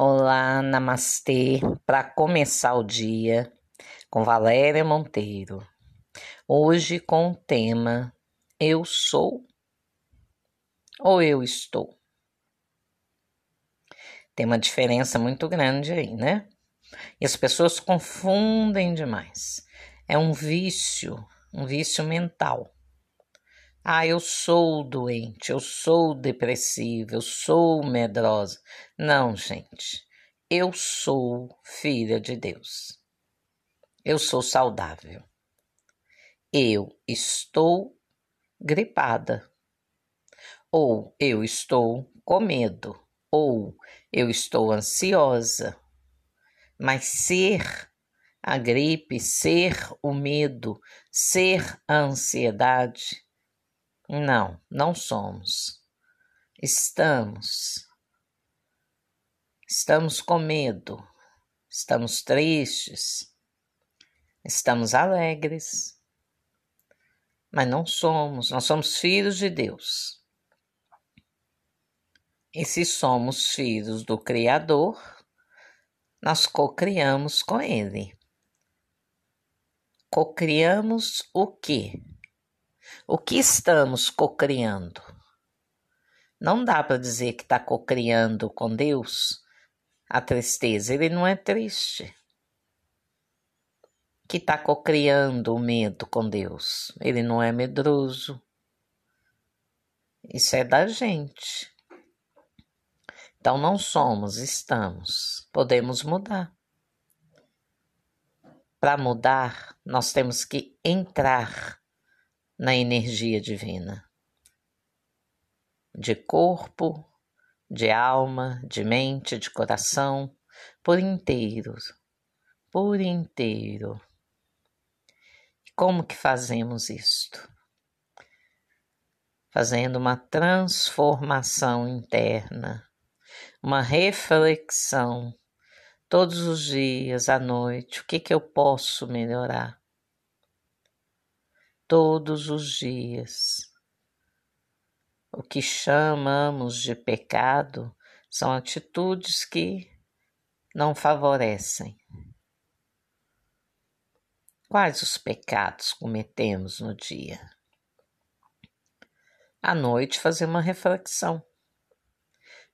Olá, namastê. Para começar o dia com Valéria Monteiro. Hoje com o tema Eu sou ou eu estou. Tem uma diferença muito grande aí, né? E as pessoas confundem demais. É um vício, um vício mental. Ah, eu sou doente, eu sou depressiva, eu sou medrosa. Não, gente. Eu sou filha de Deus. Eu sou saudável. Eu estou gripada. Ou eu estou com medo. Ou eu estou ansiosa. Mas ser a gripe, ser o medo, ser a ansiedade, não, não somos. Estamos. Estamos com medo. Estamos tristes. Estamos alegres. Mas não somos. Nós somos filhos de Deus. E se somos filhos do Criador, nós cocriamos com Ele. Cocriamos o quê? O que estamos cocriando? Não dá para dizer que está cocriando com Deus a tristeza. Ele não é triste. Que está cocriando o medo com Deus. Ele não é medroso. Isso é da gente. Então não somos, estamos. Podemos mudar. Para mudar, nós temos que entrar na energia divina. De corpo, de alma, de mente, de coração, por inteiro, por inteiro. Como que fazemos isto? Fazendo uma transformação interna, uma reflexão todos os dias, à noite, o que que eu posso melhorar? Todos os dias. O que chamamos de pecado são atitudes que não favorecem. Quais os pecados cometemos no dia? À noite, fazer uma reflexão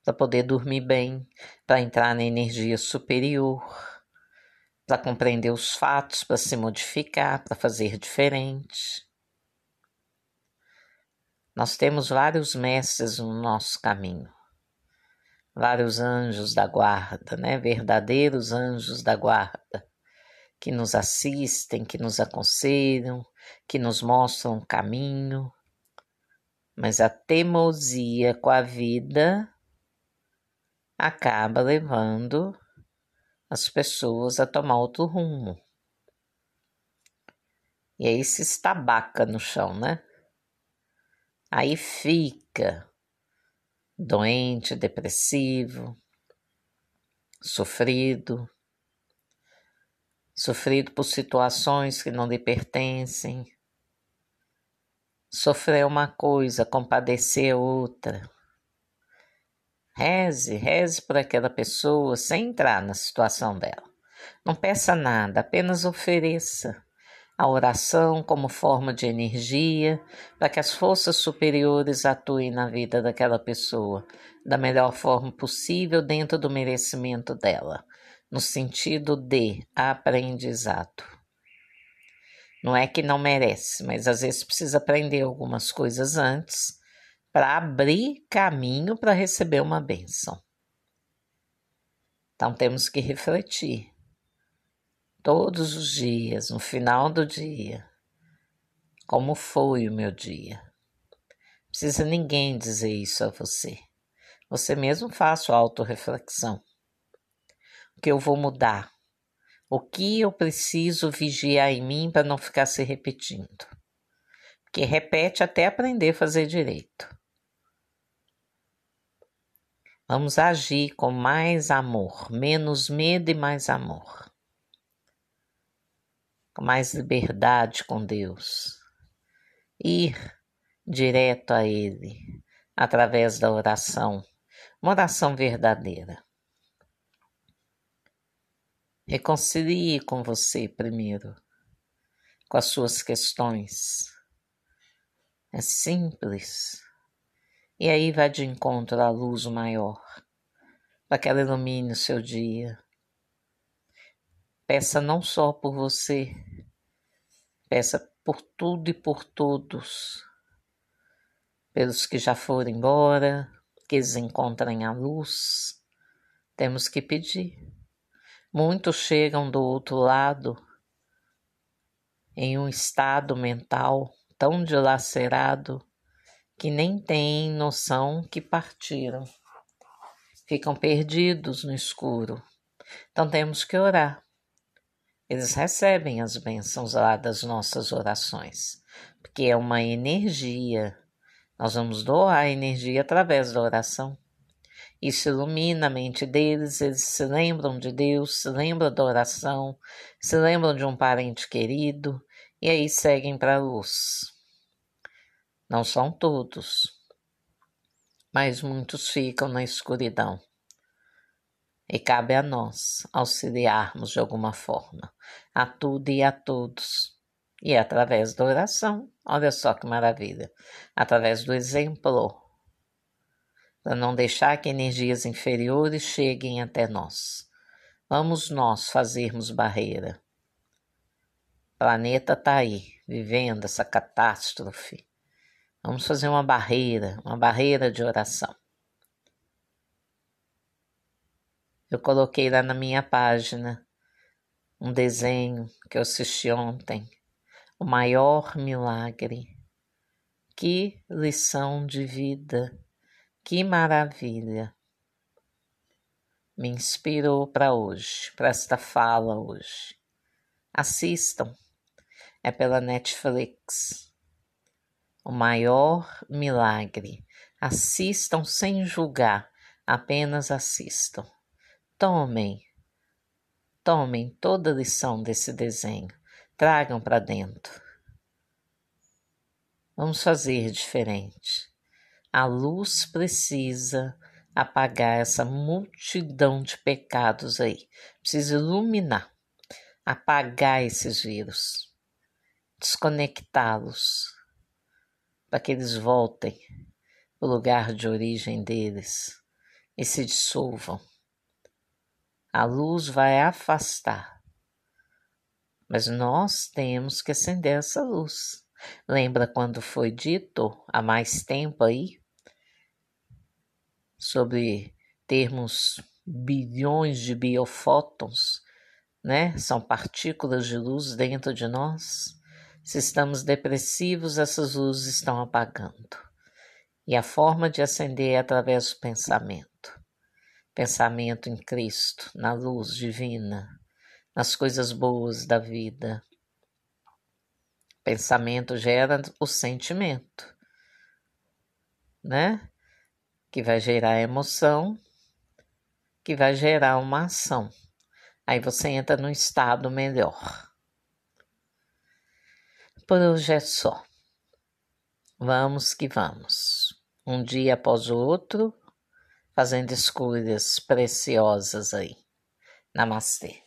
para poder dormir bem, para entrar na energia superior, para compreender os fatos, para se modificar, para fazer diferente. Nós temos vários mestres no nosso caminho, vários anjos da guarda, né? Verdadeiros anjos da guarda, que nos assistem, que nos aconselham, que nos mostram o caminho. Mas a teimosia com a vida acaba levando as pessoas a tomar outro rumo. E aí se estabaca no chão, né? Aí fica doente, depressivo, sofrido, sofrido por situações que não lhe pertencem, sofrer uma coisa, compadecer outra. Reze, reze por aquela pessoa sem entrar na situação dela. Não peça nada, apenas ofereça a oração como forma de energia para que as forças superiores atuem na vida daquela pessoa da melhor forma possível dentro do merecimento dela, no sentido de aprendizado. Não é que não merece, mas às vezes precisa aprender algumas coisas antes para abrir caminho para receber uma bênção. Então temos que refletir todos os dias, no final do dia, como foi o meu dia. Não precisa ninguém dizer isso a você. Você mesmo faça a autorreflexão. O que eu vou mudar? O que eu preciso vigiar em mim para não ficar se repetindo? Porque repete até aprender a fazer direito. Vamos agir com mais amor, menos medo e mais amor com mais liberdade com Deus, ir direto a Ele através da oração, uma oração verdadeira. Reconcilie com você primeiro, com as suas questões. É simples. E aí vai de encontro à luz maior, para que ela ilumine o seu dia. Peça não só por você, peça por tudo e por todos, pelos que já foram embora, que eles encontrem a luz. Temos que pedir. Muitos chegam do outro lado em um estado mental tão dilacerado que nem têm noção que partiram. Ficam perdidos no escuro. Então temos que orar. Eles recebem as bênçãos lá das nossas orações, porque é uma energia. Nós vamos doar energia através da oração. Isso ilumina a mente deles, eles se lembram de Deus, se lembram da oração, se lembram de um parente querido e aí seguem para a luz. Não são todos, mas muitos ficam na escuridão. E cabe a nós auxiliarmos de alguma forma a tudo e a todos. E é através da oração, olha só que maravilha, através do exemplo para não deixar que energias inferiores cheguem até nós. Vamos nós fazermos barreira. O planeta está aí, vivendo essa catástrofe. Vamos fazer uma barreira, uma barreira de oração. Eu coloquei lá na minha página um desenho que eu assisti ontem. O maior milagre. Que lição de vida que maravilha! Me inspirou para hoje, para esta fala hoje. Assistam, é pela Netflix. O maior milagre. Assistam sem julgar, apenas assistam. Tomem, tomem toda a lição desse desenho, tragam para dentro. Vamos fazer diferente. A luz precisa apagar essa multidão de pecados aí. Precisa iluminar, apagar esses vírus, desconectá-los, para que eles voltem para o lugar de origem deles e se dissolvam. A luz vai afastar, mas nós temos que acender essa luz. Lembra quando foi dito há mais tempo aí? sobre termos bilhões de biofótons, né? São partículas de luz dentro de nós. Se estamos depressivos, essas luzes estão apagando. E a forma de acender é através do pensamento. Pensamento em Cristo, na luz divina, nas coisas boas da vida. Pensamento gera o sentimento, né? que vai gerar emoção, que vai gerar uma ação. Aí você entra num estado melhor. Por hoje é só. Vamos que vamos. Um dia após o outro, fazendo escolhas preciosas aí. Namastê.